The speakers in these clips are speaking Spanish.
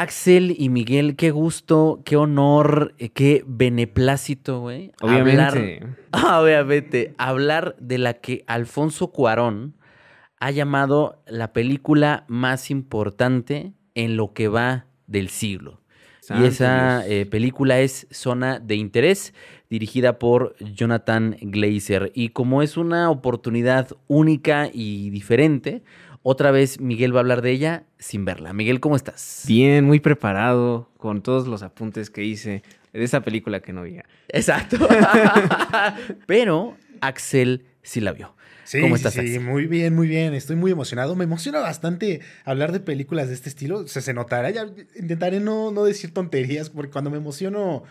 Axel y Miguel, qué gusto, qué honor, eh, qué beneplácito, güey. Obviamente. Hablar, obviamente, hablar de la que Alfonso Cuarón ha llamado la película más importante en lo que va del siglo. y esa eh, película es Zona de Interés, dirigida por Jonathan Glazer. Y como es una oportunidad única y diferente, otra vez Miguel va a hablar de ella sin verla. Miguel, ¿cómo estás? Bien, muy preparado con todos los apuntes que hice de esa película que no vi. Exacto. Pero Axel sí la vio. Sí, ¿Cómo estás, sí, muy bien, muy bien. Estoy muy emocionado. Me emociona bastante hablar de películas de este estilo. Se, se notará. Ya intentaré no, no decir tonterías, porque cuando me emociono,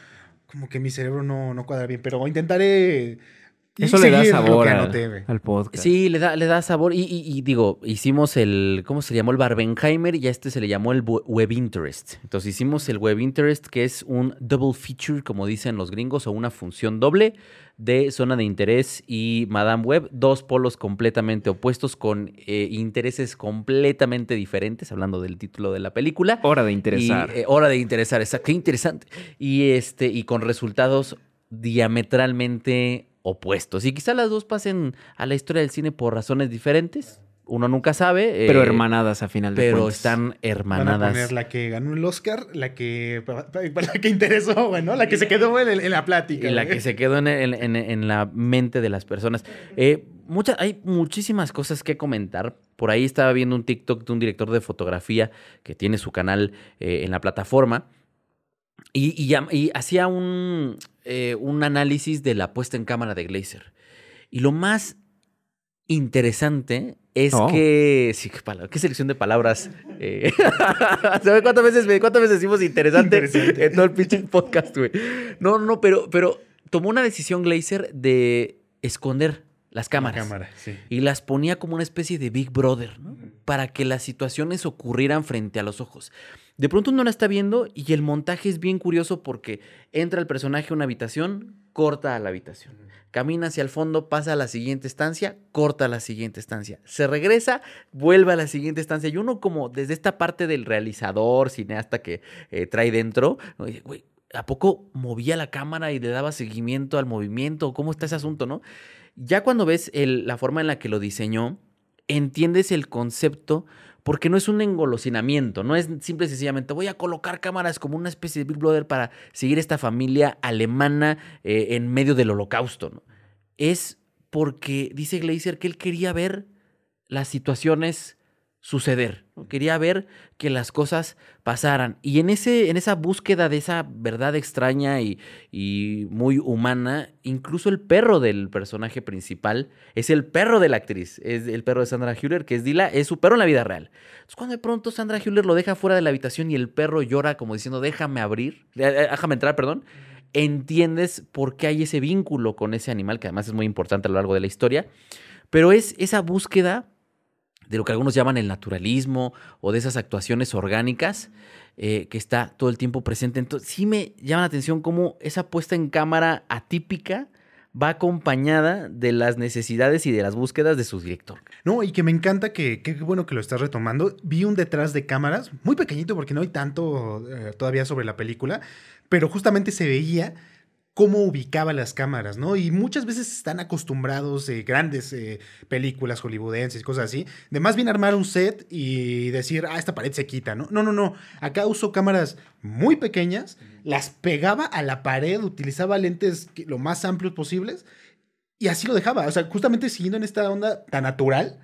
como que mi cerebro no, no cuadra bien. Pero intentaré eso le da sabor al, podcast. Sí, le da, le da sabor. Y, digo, hicimos el, ¿cómo se llamó? El Barbenheimer y a este se le llamó el Web Interest. Entonces hicimos el Web Interest, que es un double feature, como dicen los gringos, o una función doble de Zona de Interés y Madame Web. Dos polos completamente opuestos con eh, intereses completamente diferentes, hablando del título de la película. Hora de interesar. Eh, hora de interesar, exacto. Qué interesante. Y, este, y con resultados diametralmente opuestos. Y quizá las dos pasen a la historia del cine por razones diferentes. Uno nunca sabe. Pero eh, hermanadas a final de Pero están hermanadas. Van a poner la que ganó el Oscar, la que, la que interesó, bueno, la que se quedó en, la plática. Y la que se quedó en, la mente de las personas. Eh, muchas, hay muchísimas cosas que comentar. Por ahí estaba viendo un TikTok de un director de fotografía que tiene su canal eh, en la plataforma. Y, y hacía un, eh, un análisis de la puesta en cámara de Glazer. Y lo más interesante es oh. que. Sí, qué, selección de palabras. Eh, cuántas veces, cuántas veces decimos interesante, en todo el pinche podcast, güey? No, no, pero, pero tomó una decisión Glazer de esconder las cámaras. Y las ponía como una especie de Big Brother, ¿no? Para que las situaciones ocurrieran frente a los ojos. De pronto uno la está viendo y el montaje es bien curioso porque entra el personaje a una habitación, corta a la habitación. Camina hacia el fondo, pasa a la siguiente estancia, corta a la siguiente estancia. Se regresa, vuelve a la siguiente estancia. Y uno como desde esta parte del realizador, cineasta que eh, trae dentro, güey, ¿a poco movía la cámara y le daba seguimiento al movimiento? ¿Cómo está ese asunto, no? Ya cuando ves la forma en la que lo diseñó, entiendes el concepto porque no es un engolosinamiento, no es simple y sencillamente voy a colocar cámaras como una especie de Big Brother para seguir esta familia alemana eh, en medio del holocausto. Es porque dice Glazer que él quería ver las situaciones suceder. Quería ver que las cosas pasaran. Y en, ese, en esa búsqueda de esa verdad extraña y, y, muy humana, incluso el perro del personaje principal es el perro de la actriz. Es el perro de Sandra Hüller, que es Dila, es su perro en la vida real. Entonces, cuando de pronto Sandra Hüller lo deja fuera de la habitación y el perro llora como diciendo, déjame abrir, eh, déjame entrar, perdón, entiendes por qué hay ese vínculo con ese animal, que además es muy importante a lo largo de la historia. Pero es esa búsqueda de lo que algunos llaman el naturalismo o de esas actuaciones orgánicas eh, que está todo el tiempo presente. Entonces, sí me llama la atención cómo esa puesta en cámara atípica va acompañada de las necesidades y de las búsquedas de su director. No, y que me encanta que, qué bueno que lo estás retomando. Vi un detrás de cámaras, muy pequeñito porque no hay tanto eh, todavía sobre la película, pero justamente se veía cómo ubicaba las cámaras, ¿no? Y muchas veces están acostumbrados de grandes eh, películas hollywoodenses cosas así, de más bien armar un set y decir, ah, esta pared se quita, ¿no? No, no, no. Acá usó cámaras muy pequeñas, las pegaba a la pared, utilizaba lentes lo más amplios posibles y así lo dejaba. O sea, justamente siguiendo en esta onda tan natural.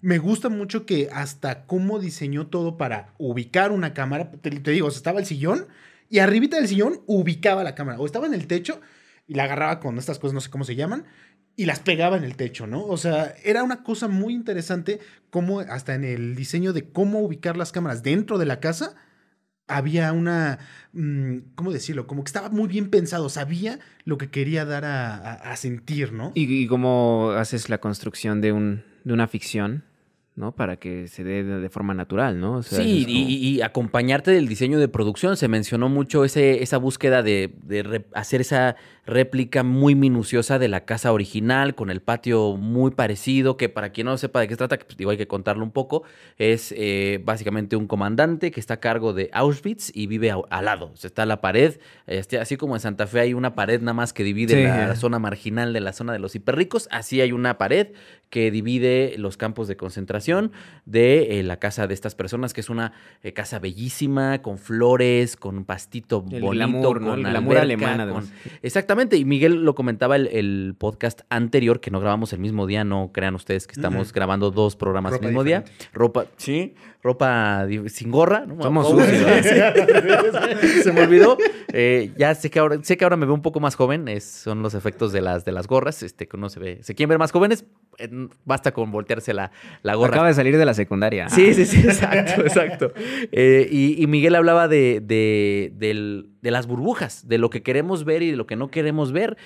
Me gusta mucho que hasta cómo diseñó todo para ubicar una cámara. Te, te digo, estaba el sillón y arribita del sillón ubicaba la cámara. O estaba en el techo y la agarraba con estas cosas, no sé cómo se llaman, y las pegaba en el techo, ¿no? O sea, era una cosa muy interesante como hasta en el diseño de cómo ubicar las cámaras dentro de la casa había una, mm, ¿cómo decirlo? Como que estaba muy bien pensado, sabía lo que quería dar a, sentir, ¿no? ¿Y, cómo haces la construcción de, un, de una ficción? ¿No? Para que se dé de forma natural, ¿no? sí, y, acompañarte del diseño de producción. Se mencionó mucho ese, esa búsqueda de, hacer esa réplica muy minuciosa de la casa original, con el patio muy parecido, que para quien no sepa de qué se trata, pues, digo, hay que contarlo un poco, es eh, básicamente un comandante que está a cargo de Auschwitz y vive al lado. O sea, está la pared, este, así como en Santa Fe hay una pared nada más que divide Sí. la, zona marginal de la zona de los hiperricos, así hay una pared que divide los campos de concentración de eh, la casa de estas personas, que es una eh, casa bellísima, con flores, con un pastito El bonito, glamour, ¿no? con El glamour alemán, con- además. Exactamente, y Miguel lo comentaba el, el podcast anterior, que no grabamos el mismo día, no crean ustedes que estamos grabando dos programas Ropa el mismo día. Ropa, sí, ropa sin gorra. ¿no? Somos sucios. sí. Se me olvidó. Eh, ya sé que ahora, sé que ahora me veo un poco más joven, es- son los efectos de las, de las gorras, este, que uno se ve, se quieren ver más jóvenes, basta con voltearse la, la gorra. Acaba de salir de la secundaria. Sí, sí, sí, exacto, exacto. Eh, y, y Miguel hablaba de, de, del- de las burbujas, de lo que queremos ver y de lo que no queremos ver.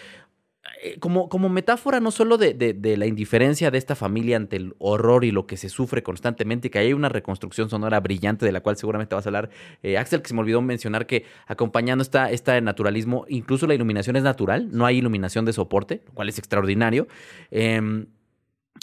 Eh, Como, como metáfora no solo de, de- la indiferencia de esta familia ante el horror y lo que se sufre constantemente, que hay una reconstrucción sonora brillante de la cual seguramente vas a hablar, eh, Axel, que se me olvidó mencionar que acompañando esta, este naturalismo, incluso la iluminación es natural, no hay iluminación de soporte, lo cual es extraordinario. Em,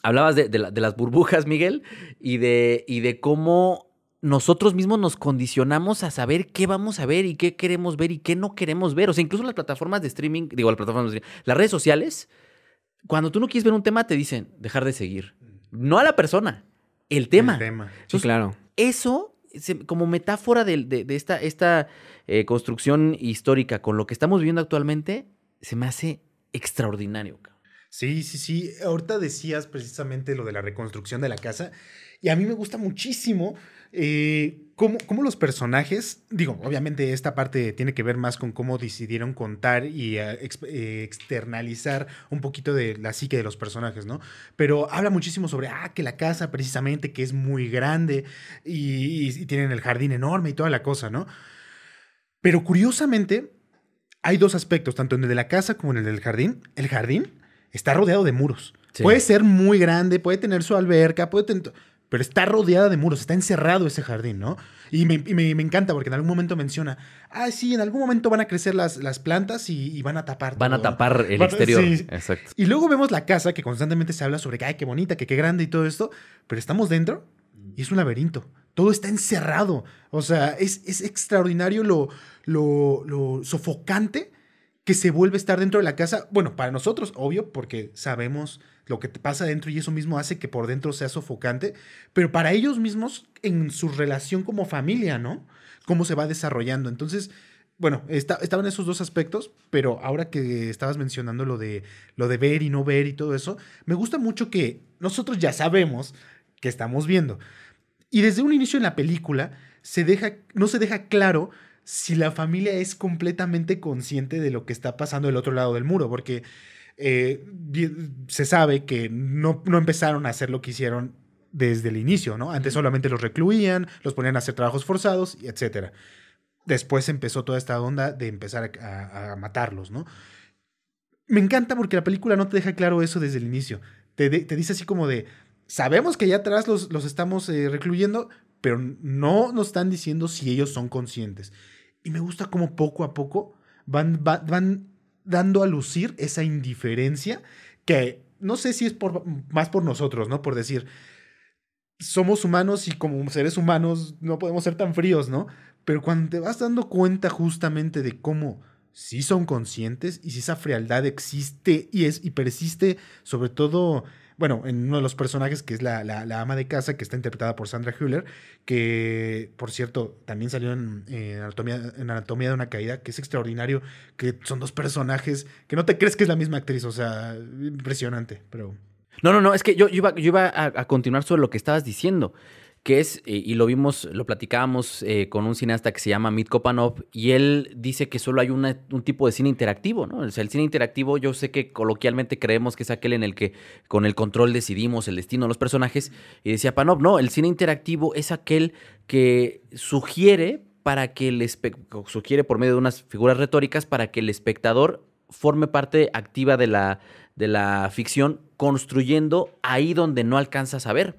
Hablabas de, de la- de las burbujas, Miguel, y de, y de cómo nosotros mismos nos condicionamos a saber qué vamos a ver y qué queremos ver y qué no queremos ver. O sea, incluso las plataformas de streaming, digo, las plataformas de streaming, las redes sociales, cuando tú no quieres ver un tema, te dicen dejar de seguir. No a la persona, el tema. El tema. Sí, claro. Eso, como metáfora de, de- de esta, esta eh, construcción histórica con lo que estamos viviendo actualmente, se me hace extraordinario. cabrón. Sí, sí, sí. Ahorita decías precisamente lo de la reconstrucción de la casa. Y a mí me gusta muchísimo eh, cómo, cómo los personajes, digo, obviamente esta parte tiene que ver más con cómo decidieron contar y ex- eh, externalizar un poquito de la psique de los personajes, ¿no? Pero habla muchísimo sobre, ah, que la casa precisamente, que es muy grande y- y tienen el jardín enorme y toda la cosa, ¿no? Pero curiosamente, hay dos aspectos, tanto en el de la casa como en el del jardín. El jardín está rodeado de muros. Sí. Puede ser muy grande, puede tener su alberca, puede tener... Pero está rodeada de muros, está encerrado ese jardín, ¿no? Y me, y me- me encanta porque en algún momento menciona, ah, sí, en algún momento van a crecer las, las plantas y, y van a tapar. Van a todo, ¿no?". tapar el Van- exterior. sí. Exacto. Y luego vemos la casa que constantemente se habla sobre que, ay, qué bonita, que qué grande y todo esto, pero estamos dentro y es un laberinto. Todo está encerrado. O sea, es, es extraordinario lo, lo, lo sofocante que se vuelve estar dentro de la casa. Bueno, para nosotros, obvio, porque sabemos lo que te pasa dentro y eso mismo hace que por dentro sea sofocante, pero para ellos mismos en su relación como familia, ¿no? Cómo se va desarrollando. Entonces, bueno, está- estaban esos dos aspectos, pero ahora que estabas mencionando lo de, lo de ver y no ver y todo eso, me gusta mucho que nosotros ya sabemos que estamos viendo. Y desde un inicio en la película se deja, no se deja claro si la familia es completamente consciente de lo que está pasando del otro lado del muro, porque eh, se sabe que no, no empezaron a hacer lo que hicieron desde el inicio, ¿no? Antes solamente los recluían, los ponían a hacer trabajos forzados, etcétera. Después empezó toda esta onda de empezar a, a- a matarlos, ¿no? Me encanta porque la película no te deja claro eso desde el inicio. Te, de- te dice así como de, sabemos que allá atrás los, los estamos eh, recluyendo, pero no nos están diciendo si ellos son conscientes. Y me gusta como poco a poco van, va- van dando a lucir esa indiferencia que no sé si es por, más por nosotros, ¿no? Por decir, somos humanos y como seres humanos no podemos ser tan fríos, ¿no? Pero cuando te vas dando cuenta justamente de cómo sí son conscientes y si esa frialdad existe y, es, y persiste, sobre todo, bueno, en uno de los personajes que es la, la- ama de casa, que está interpretada por Sandra Hüller, que por cierto también salió en, en Anatomía, de una Caída, que es extraordinario, que son dos personajes que no te crees que es la misma actriz, o sea, impresionante, pero... No, no, no, es que yo, yo iba, yo iba a, a continuar sobre lo que estabas diciendo, que es, eh, y lo vimos, lo platicábamos eh, con un cineasta que se llama Mit Kopanov, y él dice que solo hay una- un tipo de cine interactivo, ¿no? O sea, el cine interactivo, yo sé que coloquialmente creemos que es aquel en el que con el control decidimos el destino de los personajes, y decía Panov, no, el cine interactivo es aquel que sugiere para que el sugiere por medio de unas figuras retóricas para que el espectador forme parte activa de la, de la ficción, construyendo ahí donde no alcanzas a ver.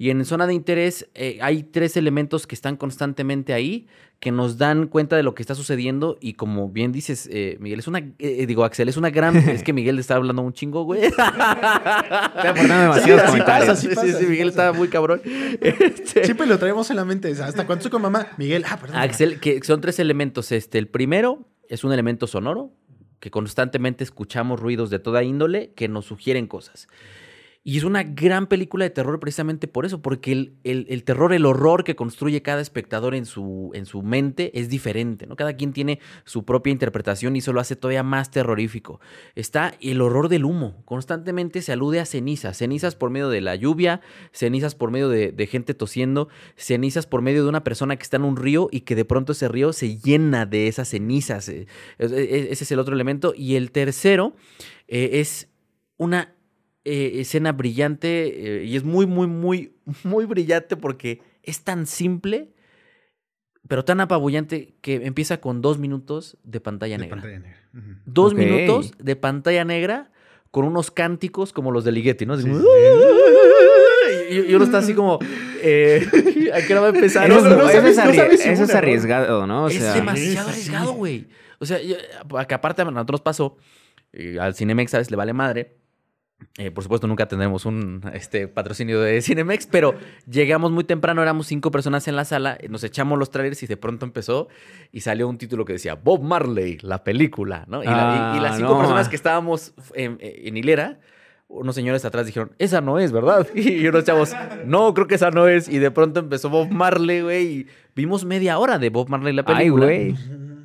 Y en zona de interés eh, hay tres elementos que están constantemente ahí, que nos dan cuenta de lo que está sucediendo. Y como bien dices, eh, Miguel, es una, eh, digo, Axel, es una gran... es que Miguel está hablando un chingo, güey. Aportando demasiados así comentarios. pasa, Sí, sí, pasa, sí, Miguel pasa. está muy cabrón. Este, Siempre lo traemos en la mente. Hasta cuando estoy con mamá, Miguel, ah, perdón. Axel, que son tres elementos. Este, el primero es un elemento sonoro, que constantemente escuchamos ruidos de toda índole que nos sugieren cosas. Y es una gran película de terror precisamente por eso, porque el, el- terror, el horror que construye cada espectador en su, en su mente es diferente, ¿no? Cada quien tiene su propia interpretación y eso lo hace todavía más terrorífico. Está el horror del humo. Constantemente se alude a cenizas. Cenizas por medio de la lluvia, cenizas por medio de, gente tosiendo, cenizas por medio de una persona que está en un río y que de pronto ese río se llena de esas cenizas. Eh, es- es- Ese es el otro elemento. Y el tercero eh, es una eh, escena brillante eh, y es muy, muy, muy, muy brillante porque es tan simple, pero tan apabullante que empieza con dos minutos de pantalla De negra. pantalla negra. Ujú. Dos minutos de pantalla negra con unos cánticos como los de Ligeti, ¿no? Así Sí, como, sí. Y, y uno está así como, eh, ¿a qué hora va a empezar? Eso, No, es- no eso sabes- es, no arrie- sabes si eso fue es un error. arriesgado, ¿no? O es sea, demasiado sí, sí. arriesgado, güey. O sea, yo- que aparte a nosotros pasó, al Cinemex, ¿sabes? Le vale madre. Eh, por supuesto, nunca tendremos un este, patrocinio de Cinemex, pero llegamos muy temprano, éramos cinco personas en la sala, nos echamos los trailers y de pronto empezó y salió un título que decía Bob Marley, la película, ¿no? Y, la- y- y las Ah, cinco no. personas que estábamos en, en hilera, unos señores atrás dijeron, esa no es, ¿verdad? Y unos chavos, no, creo que esa no es. Y de pronto empezó Bob Marley, güey, y vimos media hora de Bob Marley la ay, película. güey.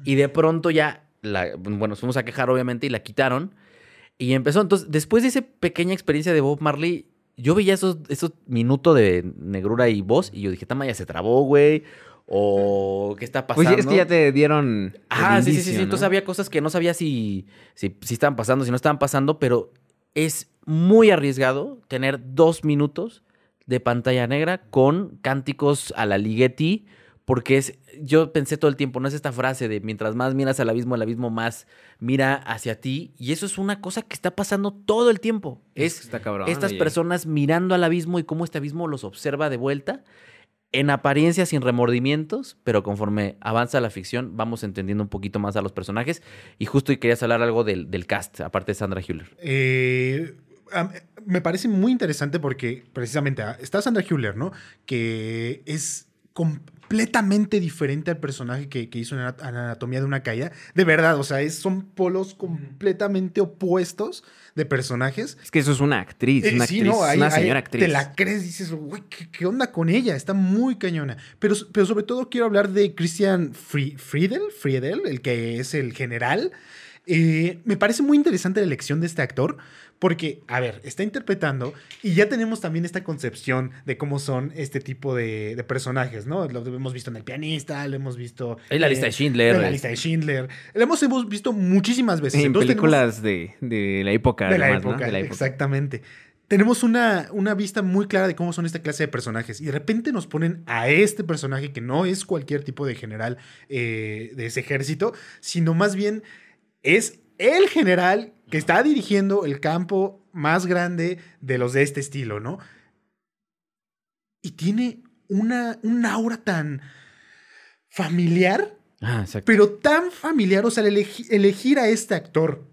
Y de pronto ya, la, bueno, nos fuimos a quejar obviamente y la quitaron. Y empezó, entonces, después de esa pequeña experiencia de Bob Marley, yo veía esos, esos minutos de negrura y voz y yo dije, Tama ya se trabó, güey. O, ¿qué está Pues pasando? sí, es que ya te dieron. Ah, sí, sí, sí, indicio, sí. ¿no? Entonces había cosas que no sabía si, si, si estaban pasando, si no estaban pasando, pero es muy arriesgado tener dos minutos de pantalla negra con cánticos a la Ligeti, porque es, yo pensé todo el tiempo, no es esta frase de mientras más miras al abismo, el abismo más mira hacia ti, y eso es una cosa que está pasando todo el tiempo. Es Está cabrón. estas oye. personas mirando al abismo y cómo este abismo los observa de vuelta, en apariencia sin remordimientos, pero conforme avanza la ficción vamos entendiendo un poquito más a los personajes. Y justo y querías hablar algo del, del cast, aparte de Sandra Hüller. Eh, me parece muy interesante porque precisamente está Sandra Hüller, ¿no? Que es completamente diferente al personaje que, que hizo en Ana- Anatomía de una caída. De verdad, o sea, es- son polos completamente opuestos de personajes. Es que eso es una actriz, Eh, una sí, actriz, no, una señora actriz. Te la crees, dices, güey, ¿qué, qué onda con ella? Está muy cañona. Pero, pero sobre todo quiero hablar de Christian Fri- Friedel, Friedel, el que es el general. Eh, me parece muy interesante la elección de este actor. Porque, a ver, está interpretando y ya tenemos también esta concepción de cómo son este tipo de, de personajes, ¿no? Lo hemos visto en El Pianista, lo hemos visto... En la eh, lista de Schindler. En la lista de Schindler. Lo hemos, hemos visto muchísimas veces. en Entonces tenemos- películas de, de la época, de la, además, ¿no? época, De la época. exactamente. Tenemos una, una vista muy clara de cómo son esta clase de personajes. Y de repente nos ponen a este personaje que no es cualquier tipo de general eh, de ese ejército, sino más bien es el general que está dirigiendo el campo más grande de los de este estilo, ¿no? Y tiene una, un aura tan familiar Ah, pero tan familiar, o sea, el elegi- elegir a este actor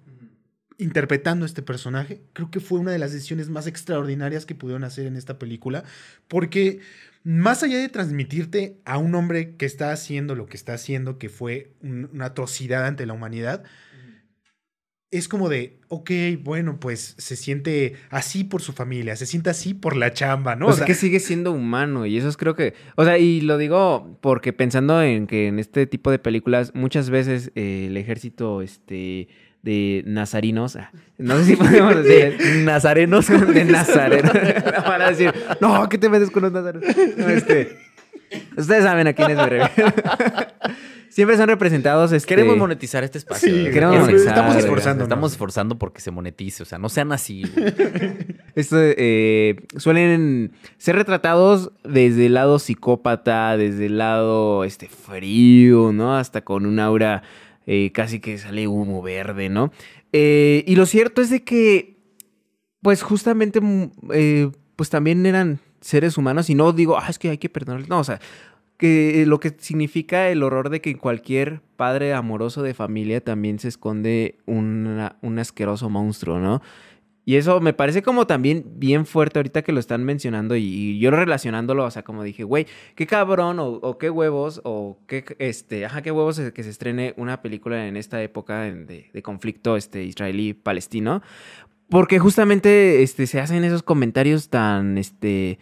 interpretando este personaje, creo que fue una de las decisiones más extraordinarias que pudieron hacer en esta película, porque más allá de transmitirte a un hombre que está haciendo lo que está haciendo, que fue un- una atrocidad ante la humanidad, es como de, ok, bueno, pues se siente así por su familia, se siente así por la chamba, ¿no? O O sea, que sigue siendo humano y eso es creo que, o sea, y lo digo porque pensando en que en este tipo de películas muchas veces eh, el ejército, este, de nazarinos, ah, no sé si podemos decir, Nazarenos. de nazarenos, van a decir, no, ¿qué te metes con los nazarenos? No, este, ustedes saben a quiénes me refiero. Siempre son representados, este, Queremos monetizar este espacio. Sí, queremos Es- monetizar, Estamos esforzando. Estamos esforzando porque se monetice. O sea, no sean así. Esto, eh, suelen ser retratados desde el lado psicópata, desde el lado este, frío, ¿no? Hasta con un aura eh, casi que sale humo verde, ¿no? Eh, y lo cierto es de que, pues justamente, mm, eh, pues también eran seres humanos y no digo, ah, es que hay que perdonarles. No, o sea, que lo que significa el horror de que cualquier padre amoroso de familia también se esconde una- un asqueroso monstruo, ¿no? Y eso me parece como también bien fuerte ahorita que lo están mencionando y, yo relacionándolo, o sea, como dije, güey, qué cabrón o, o qué huevos o qué, este, ajá, qué huevos que se estrene una película en esta época de, de conflicto este, israelí-palestino, porque justamente este, se hacen esos comentarios tan, este,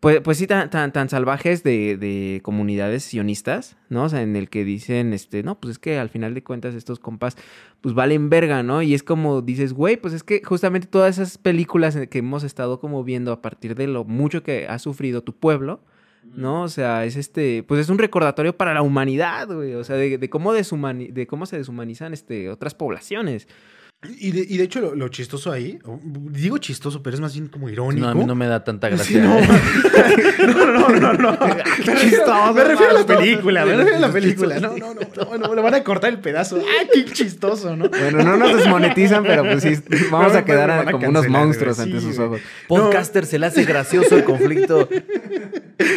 pues, pues sí, tan, tan, tan salvajes de, de comunidades sionistas, ¿no? O sea, en el que dicen, este, no, pues es que al final de cuentas estos compas, pues valen verga, ¿no? Y es como dices, güey, pues es que justamente todas esas películas que hemos estado como viendo a partir de lo mucho que ha sufrido tu pueblo, ¿no? O sea, es este, pues es un recordatorio para la humanidad, güey, o sea, de, de cómo, deshumani- de cómo se deshumanizan, este, otras poblaciones. Y de, y de hecho, lo, lo chistoso ahí, digo chistoso, pero es más bien como irónico. No, a mí no me da tanta Sí, gracia. no, no, no, no, no. Me refiero, chistoso, me refiero a la película, me refiero a la película. No, no, no, no, no, le van a cortar el pedazo. ¡Ay, qué chistoso, ¿no? Bueno, no nos desmonetizan, pero pues sí, vamos No, a quedar a como unos monstruos ante sus ojos. Podcaster se le hace gracioso el conflicto.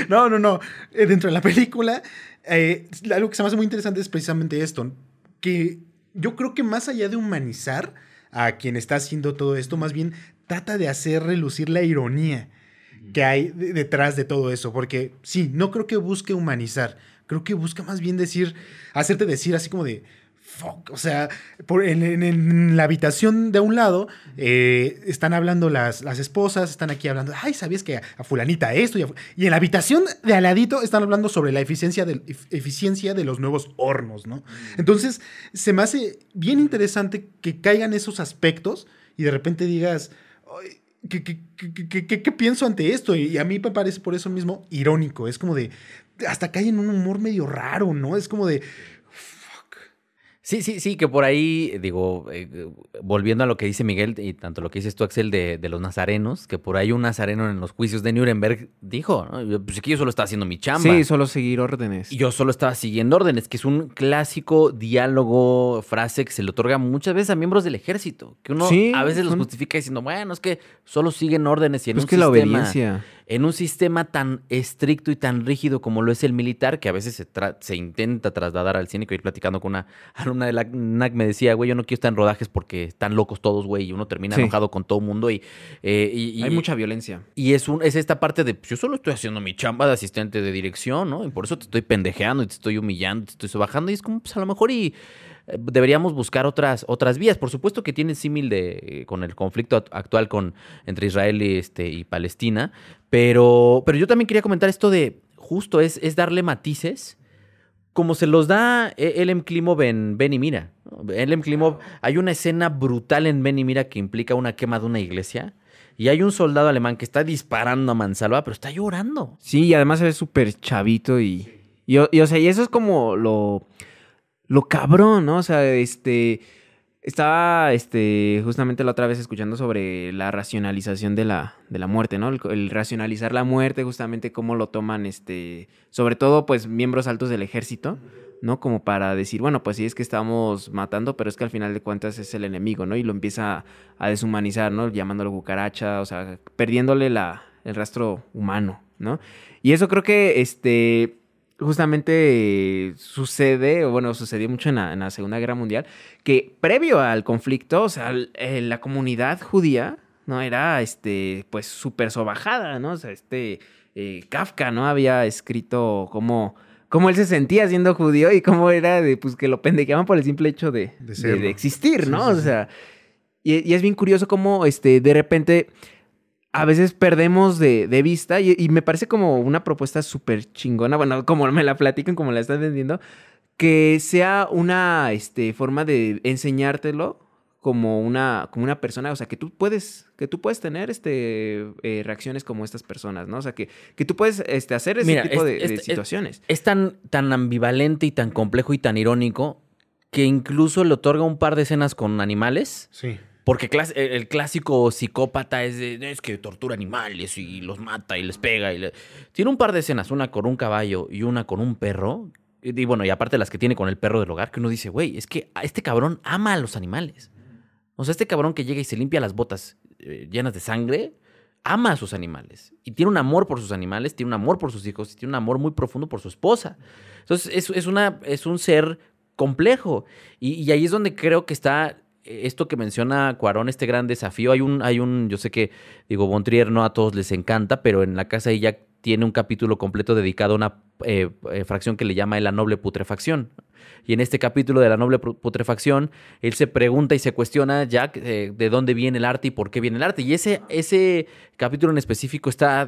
No, no, no. Eh, Dentro de la película, eh, algo que se me hace muy interesante es precisamente esto. Que yo creo que más allá de humanizar a quien está haciendo todo esto, más bien trata de hacer relucir la ironía que hay de- detrás de todo eso. Porque sí, no creo que busque humanizar. Creo que busca más bien decir, hacerte decir así como de. Fuck, o sea, por- en, en- en la habitación de un lado eh, están hablando las, las esposas, están aquí hablando, ay, ¿sabías que a, a fulanita esto? Y, a fu-?" y en la habitación de al ladito están hablando sobre la eficiencia, ef- eficiencia de los nuevos hornos, ¿no? Entonces, se me hace bien interesante que caigan esos aspectos y de repente digas, "Ay, ¿qué, qué- pienso ante esto? Y a mí me parece por eso mismo irónico, es como de, hasta cae en un humor medio raro, ¿no? Es como de. Sí, sí, sí, que por ahí, digo, eh, volviendo a lo que dice Miguel y tanto lo que dices tú, Axel, de, de los nazarenos, que por ahí un nazareno en los juicios de Nuremberg dijo, Pues es que yo solo estaba haciendo mi chamba. Sí, solo seguir órdenes. Y yo solo estaba siguiendo órdenes, que es un clásico diálogo, frase que se le otorga muchas veces a miembros del ejército, que uno Sí, a veces los justifica diciendo, bueno, es que solo siguen órdenes y en Pues un que la sistema, obediencia. En un sistema tan estricto y tan rígido como lo es el militar, que a veces se, intenta trasladar al cine, que ir platicando con una alumna de la NAC me decía, güey, yo no quiero estar en rodajes porque están locos todos, güey, y uno termina Sí. enojado con todo el mundo y, eh, y- y- Hay mucha violencia. y es, un, es esta parte de, pues, yo solo estoy haciendo mi chamba de asistente de dirección, ¿no? Y por eso te estoy pendejeando y te estoy humillando, te estoy bajando. Y es como, pues a lo mejor y deberíamos buscar otras, otras vías. Por supuesto que tiene símil de, eh, con el conflicto act- actual con, entre Israel y, este, y Palestina. Pero, pero yo también quería comentar esto de, justo, es, es darle matices como se los da eh, Elem Klimov en Ben y Mira. Elem Klimov, hay una escena brutal en Ben y Mira que implica una quema de una iglesia. Y hay un soldado alemán que está disparando a mansalva, pero está llorando. Sí, y además se ve súper chavito y, y, y, o sea, y eso es como lo, lo cabrón, ¿no? O sea, este, estaba, este, justamente la otra vez escuchando sobre la racionalización de la, de la muerte, ¿no? El, racionalizar la muerte, justamente cómo lo toman, este, sobre todo, pues, miembros altos del ejército, ¿no? Como para decir, bueno, pues sí es que estamos matando, pero es que al final de cuentas es el enemigo, ¿no? Y lo empieza a deshumanizar, ¿no? Llamándolo cucaracha, o sea, perdiéndole la, el rastro humano, ¿no? Y eso creo que, este, justamente sucede, o bueno, sucedió mucho en la, en la Segunda Guerra Mundial, que previo al conflicto, o sea, el- eh, la comunidad judía, ¿no? Era, este, pues, súper sobajada, ¿no? O sea, este, eh, Kafka, ¿no? Había escrito cómo, cómo él se sentía siendo judío y cómo era de, pues, que lo pendejeaban por el simple hecho de, De de- serlo. de existir, Sí, ¿no? sí, o sea, y, y es bien curioso cómo, este, de repente a veces perdemos de, de vista y, y me parece como una propuesta súper chingona, bueno, como me la platican, como la estás vendiendo, que sea una este, forma de enseñártelo como una, como una persona, o sea, que tú puedes, que tú puedes tener este, eh, reacciones como estas personas, ¿no? O sea, que, que tú puedes este, hacer ese Mira, tipo es- de, es- de es- situaciones. Es tan, tan ambivalente y tan complejo y tan irónico que incluso le otorga un par de escenas con animales. Sí. Porque el clásico psicópata es de, es que tortura animales y los mata y les pega. Y le-". Tiene un par de escenas, una con un caballo y una con un perro. Y, bueno, y aparte las que tiene con el perro del hogar, que uno dice, güey, es que este cabrón ama a los animales. O sea, este cabrón que llega y se limpia las botas eh, llenas de sangre, ama a sus animales y tiene un amor por sus animales, tiene un amor por sus hijos y tiene un amor muy profundo por su esposa. Entonces es, es una, es un ser complejo y, y ahí es donde creo que está esto que menciona Cuarón, este gran desafío, hay un, hay un, yo sé que, digo, Bontrier no a todos les encanta, pero en la casa ella tiene un capítulo completo dedicado a una eh, eh, fracción que le llama la noble putrefacción. Y en este capítulo de la noble putrefacción, él se pregunta y se cuestiona ya eh, de dónde viene el arte y por qué viene el arte. Y ese, ese capítulo en específico está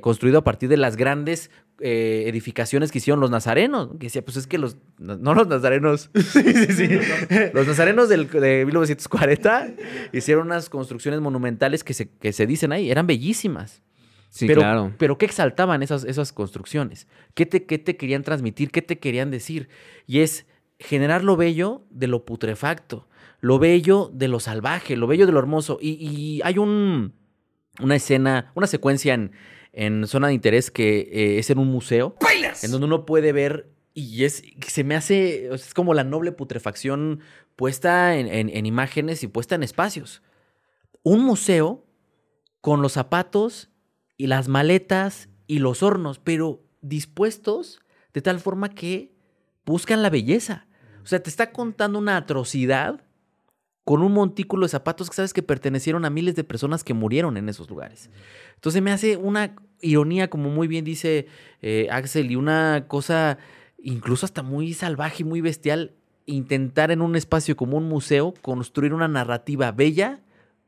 construido a partir de las grandes edificaciones que hicieron los nazarenos. Que decía, pues es que los, no los nazarenos, los nazarenos del, de 1940 hicieron unas construcciones monumentales que se, que se dicen ahí, eran bellísimas. Sí, pero, claro. pero ¿qué exaltaban esas, esas construcciones? ¿Qué te, ¿Qué te querían transmitir? ¿Qué te querían decir? Y es generar lo bello de lo putrefacto, lo bello de lo salvaje, lo bello de lo hermoso. Y, y hay un, una escena, una secuencia en, en Zona de Interés que eh, es en un museo, en donde uno puede ver y es, se me hace, es como la noble putrefacción puesta en, en, en imágenes y puesta en espacios. Un museo con los zapatos y las maletas y los hornos, pero dispuestos de tal forma que buscan la belleza. O sea, te está contando una atrocidad con un montículo de zapatos que sabes que pertenecieron a miles de personas que murieron en esos lugares. Entonces me hace una ironía, como muy bien dice eh, Axel, y una cosa incluso hasta muy salvaje y muy bestial, intentar en un espacio como un museo construir una narrativa bella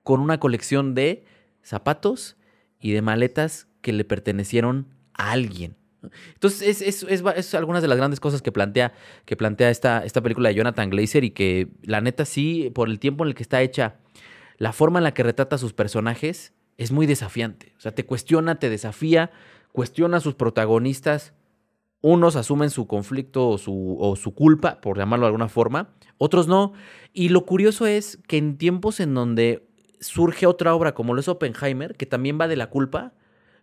con una colección de zapatos, y de maletas que le pertenecieron a alguien. Entonces, es, es, es, algunas de las grandes cosas que plantea, que plantea esta, esta película de Jonathan Glazer y que la neta sí, por el tiempo en el que está hecha, la forma en la que retrata a sus personajes es muy desafiante. O sea, te cuestiona, te desafía, cuestiona a sus protagonistas. Unos asumen su conflicto o su, o su culpa, por llamarlo de alguna forma, otros no. Y lo curioso es que en tiempos en donde surge otra obra como lo es Oppenheimer, que también va de la culpa.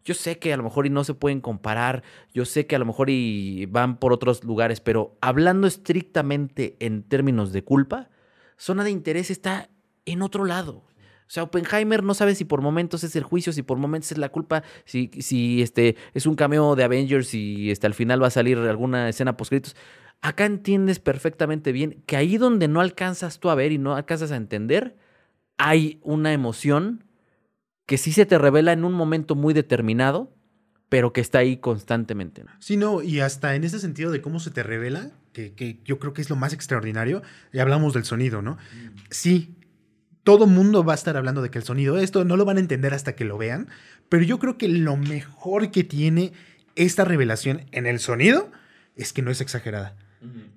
Yo sé que a lo mejor y no se pueden comparar, yo sé que a lo mejor y van por otros lugares, pero hablando estrictamente en términos de culpa, Zona de Interés está en otro lado. O sea, Oppenheimer no sabe si por momentos es el juicio, si por momentos es la culpa, si, si este, es un cameo de Avengers y este, al final va a salir alguna escena postcritos. Acá entiendes perfectamente bien que ahí donde no alcanzas tú a ver y no alcanzas a entender, hay una emoción que sí se te revela en un momento muy determinado, pero que está ahí constantemente. Sí, no, y hasta en ese sentido de cómo se te revela, que, que yo creo que es lo más extraordinario, y hablamos del sonido, ¿no? Sí, todo mundo va a estar hablando de que el sonido, esto no lo van a entender hasta que lo vean, pero yo creo que lo mejor que tiene esta revelación en el sonido es que no es exagerada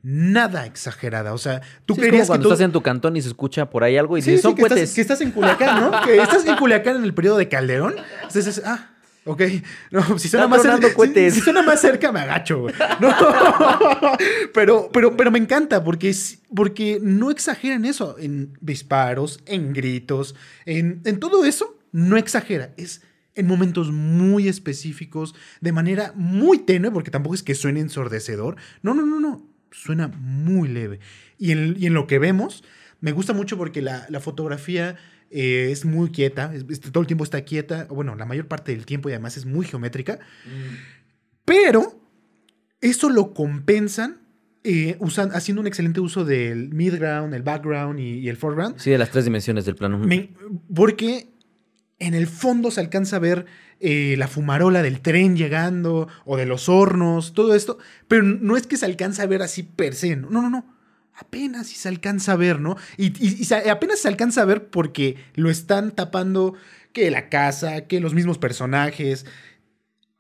nada exagerada. O sea, tú Sí, es creerías como cuando que estás en tu cantón y se escucha por ahí algo y Sí, dices, sí, son que, estás, que estás en Culiacán, ¿no? que estás en Culiacán en el periodo de Calderón. Entonces, ah, ok. No, si suena, más cerca, cohetes. si, si suena más cerca, me agacho, güey. No. pero, pero, pero me encanta porque, es- porque no exageran eso en disparos, en gritos, en, en todo eso. No exagera. Es en momentos muy específicos, de manera muy tenue, porque tampoco es que suene ensordecedor. No, no, no, no. Suena muy leve. Y en, y en lo que vemos, me gusta mucho porque la, la fotografía eh, es muy quieta, es- es- todo el tiempo está quieta, bueno, la mayor parte del tiempo y además es muy geométrica, pero eso lo compensan eh, usan, haciendo un excelente uso del midground, el background y, y el foreground, Sí, de las tres dimensiones del plano. Me- porque en el fondo se alcanza a ver eh, la fumarola del tren llegando o de los hornos, todo esto, pero no es que se alcanza a ver así per se, no, no, no. Apenas si se alcanza a ver, ¿no? Y, apenas se alcanza a ver porque lo están tapando que la casa, que los mismos personajes.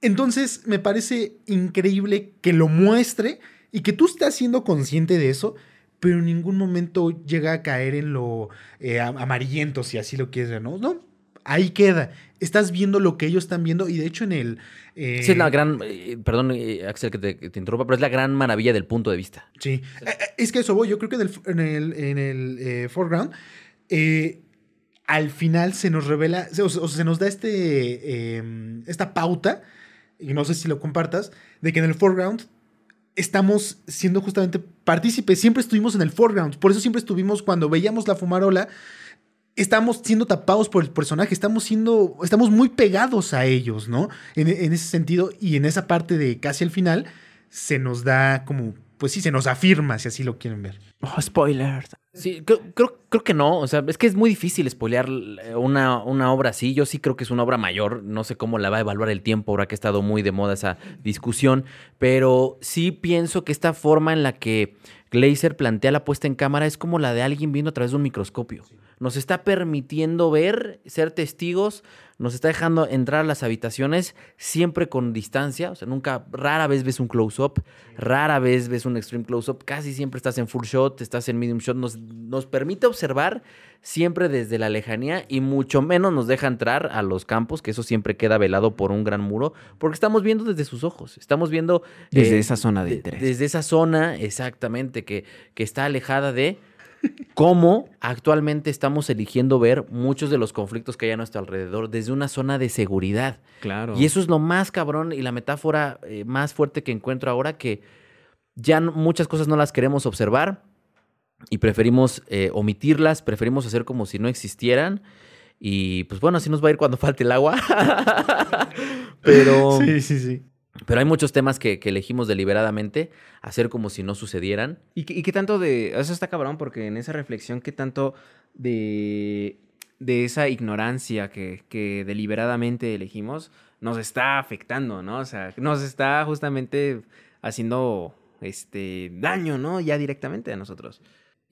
Entonces me parece increíble que lo muestre y que tú estás siendo consciente de eso, pero en ningún momento llega a caer en lo eh, am- amarillento, si así lo quieres ¿no? No, ahí queda. Estás viendo lo que ellos están viendo y de hecho en el... eh, Sí, es la gran, eh, perdón, eh, Axel, que te, interrumpa, pero es la gran maravilla del punto de vista. Sí, es que eso voy, yo creo que en el, en el foreground, al final se nos revela, o, sea, o sea, se nos da este, eh, esta pauta, y no sé si lo compartas, de que en el foreground estamos siendo justamente partícipes, siempre estuvimos en el foreground, por eso siempre estuvimos cuando veíamos la fumarola, estamos siendo tapados por el personaje, estamos siendo, estamos muy pegados a ellos, ¿no? En, en ese sentido y en esa parte de casi al final se nos da como, pues sí, se nos afirma, si así lo quieren ver. Oh, spoilers. Sí, creo, creo, creo que no. O sea, es que es muy difícil spoilear una, una obra así. Yo sí creo que es una obra mayor. No sé cómo la va a evaluar el tiempo, ahora que ha estado muy de moda esa discusión. Pero sí pienso que esta forma en la que Glazer plantea la puesta en cámara es como la de alguien viendo a través de un microscopio. Nos está permitiendo ver, ser testigos, nos está dejando entrar a las habitaciones siempre con distancia. O sea, nunca, rara vez ves un close-up, rara vez ves un extreme close-up, casi siempre estás en full shot, estás en medium shot. Nos, nos permite observar siempre desde la lejanía y mucho menos nos deja entrar a los campos, que eso siempre queda velado por un gran muro, porque estamos viendo desde sus ojos, estamos viendo... Desde eh, esa zona de de- interés. Desde esa zona, exactamente, que, que está alejada de cómo actualmente estamos eligiendo ver muchos de los conflictos que hay a nuestro alrededor desde una zona de seguridad. Claro. Y eso es lo más cabrón y la metáfora eh, más fuerte que encuentro ahora, que ya no- muchas cosas no las queremos observar y preferimos eh, omitirlas, preferimos hacer como si no existieran. Y pues bueno, así nos va a ir cuando falte el agua. Pero... Sí, sí, sí. Pero hay muchos temas que, elegimos deliberadamente hacer como si no sucedieran. ¿Y qué, y qué tanto de... Eso está cabrón porque en esa reflexión, ¿qué tanto de, de esa ignorancia que, que deliberadamente elegimos nos está afectando, ¿no? O sea, nos está justamente haciendo este daño, ¿no? Ya directamente a nosotros.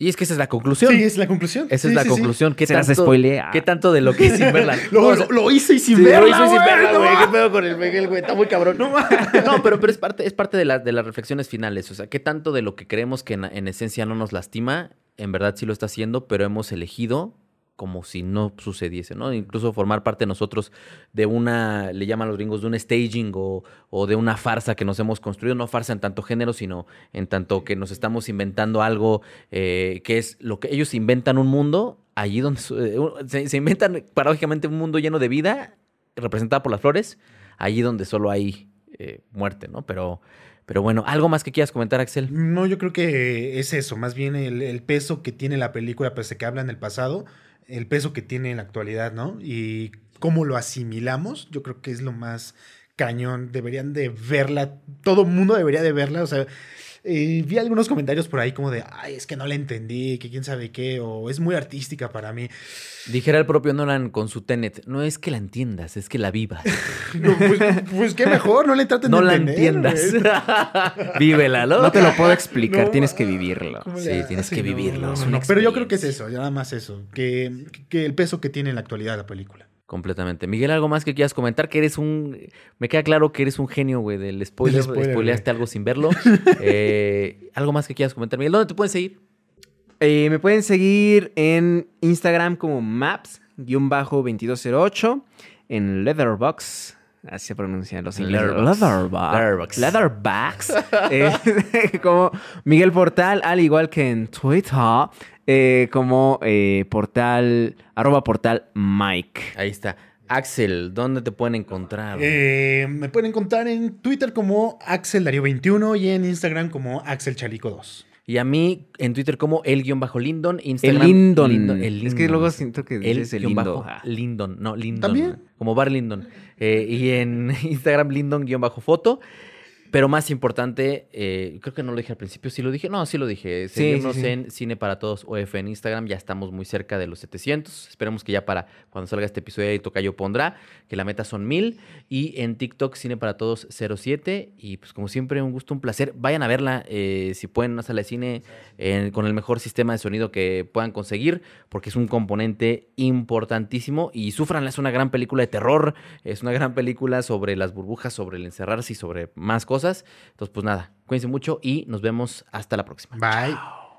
Y es que esa es la conclusión. Sí, es la conclusión. esa Sí, es la sí, sí. conclusión. ¿Qué tanto, spoilea. ¿Qué tanto de lo que es sin verla? Lo, No, o sea, lo- lo hice y sin sí, verla. lo hizo y sin güey, verla, no güey. ¿Qué mames. pedo con el Miguel, güey? Está muy cabrón. No, no pero, pero es parte, es parte de, la- de las reflexiones finales. O sea, ¿qué tanto de lo que creemos que en, en esencia no nos lastima, en verdad sí lo está haciendo, pero hemos elegido como si no sucediese, ¿no? Incluso formar parte nosotros de una, le llaman los gringos, de un staging o, o de una farsa que nos hemos construido, no farsa en tanto género, sino en tanto que nos estamos inventando algo eh, que es lo que ellos inventan un mundo, allí donde eh, se, se inventan paradójicamente un mundo lleno de vida, representado por las flores, allí donde solo hay eh, muerte, ¿no? Pero, pero bueno, ¿algo más que quieras comentar, Axel? No, yo creo que es eso, más bien el, el peso que tiene la película, pese que habla en el pasado, el peso que tiene en la actualidad, ¿no? Y cómo lo asimilamos, yo creo que es lo más cañón. Deberían de verla, todo mundo debería de verla, o sea, eh, vi algunos comentarios por ahí como de, ay, es que no la entendí, que quién sabe qué, o es muy artística para mí. Dijera el propio Nolan con su Tenet, no es que la entiendas, es que la vivas. No, pues, pues qué mejor, no le traten no de la entender, entiendas. Vívela, ¿no? No te lo puedo explicar, No, tienes que vivirlo. ¿cómo le Sí, tienes que No, vivirlo, no, no, no. Pero yo creo que es eso, nada más eso, que, que el peso que tiene en la actualidad la película. Completamente. Miguel, ¿algo más que quieras comentar? Que eres un... Me queda claro que eres un genio, güey, del spoiler. Spoiler, Spoileaste algo sin verlo. Eh, ¿Algo más que quieras comentar, Miguel? ¿Dónde te pueden seguir? Eh, me pueden seguir en Instagram como maps-2208, en Leatherbox, así se pronuncian los ingleses. Leatherbox. Letterboxd. Leatherbox. Eh, como Miguel Portal, al igual que en Twitter, eh, como eh, portal, arroba portal Mike. Ahí está. Axel, ¿dónde te pueden encontrar? Eh, me pueden encontrar en Twitter como Axel Darío 21 y en Instagram como Axel Chalico 2. Y a mí en Twitter como el guion bajo Lindon, El Instagram. Lindon. el Es que Lindon. luego siento que el dices el guion bajo Ah. Lindon, no, Lindon. ¿También? Como Bar Lindon. Eh, y en Instagram Lindon guion bajo foto. Pero más importante, eh, creo que no lo dije al principio, sí lo dije, no, sí lo dije. Sí, Seguirnos sí, sí. en Cine para Todos OF en Instagram, ya estamos muy cerca de los 700. Esperemos que ya para cuando salga este episodio ahí Tocayo pondrá, que la meta son 1000. Y en TikTok Cine para Todos 07. Y pues como siempre, un gusto, un placer. Vayan a verla, eh, si pueden, una sala de cine eh, con el mejor sistema de sonido que puedan conseguir, porque es un componente importantísimo. Y sufran, es una gran película de terror, es una gran película sobre las burbujas, sobre el encerrarse y sobre más cosas. Entonces, pues nada, cuídense mucho y nos vemos hasta la próxima. Bye.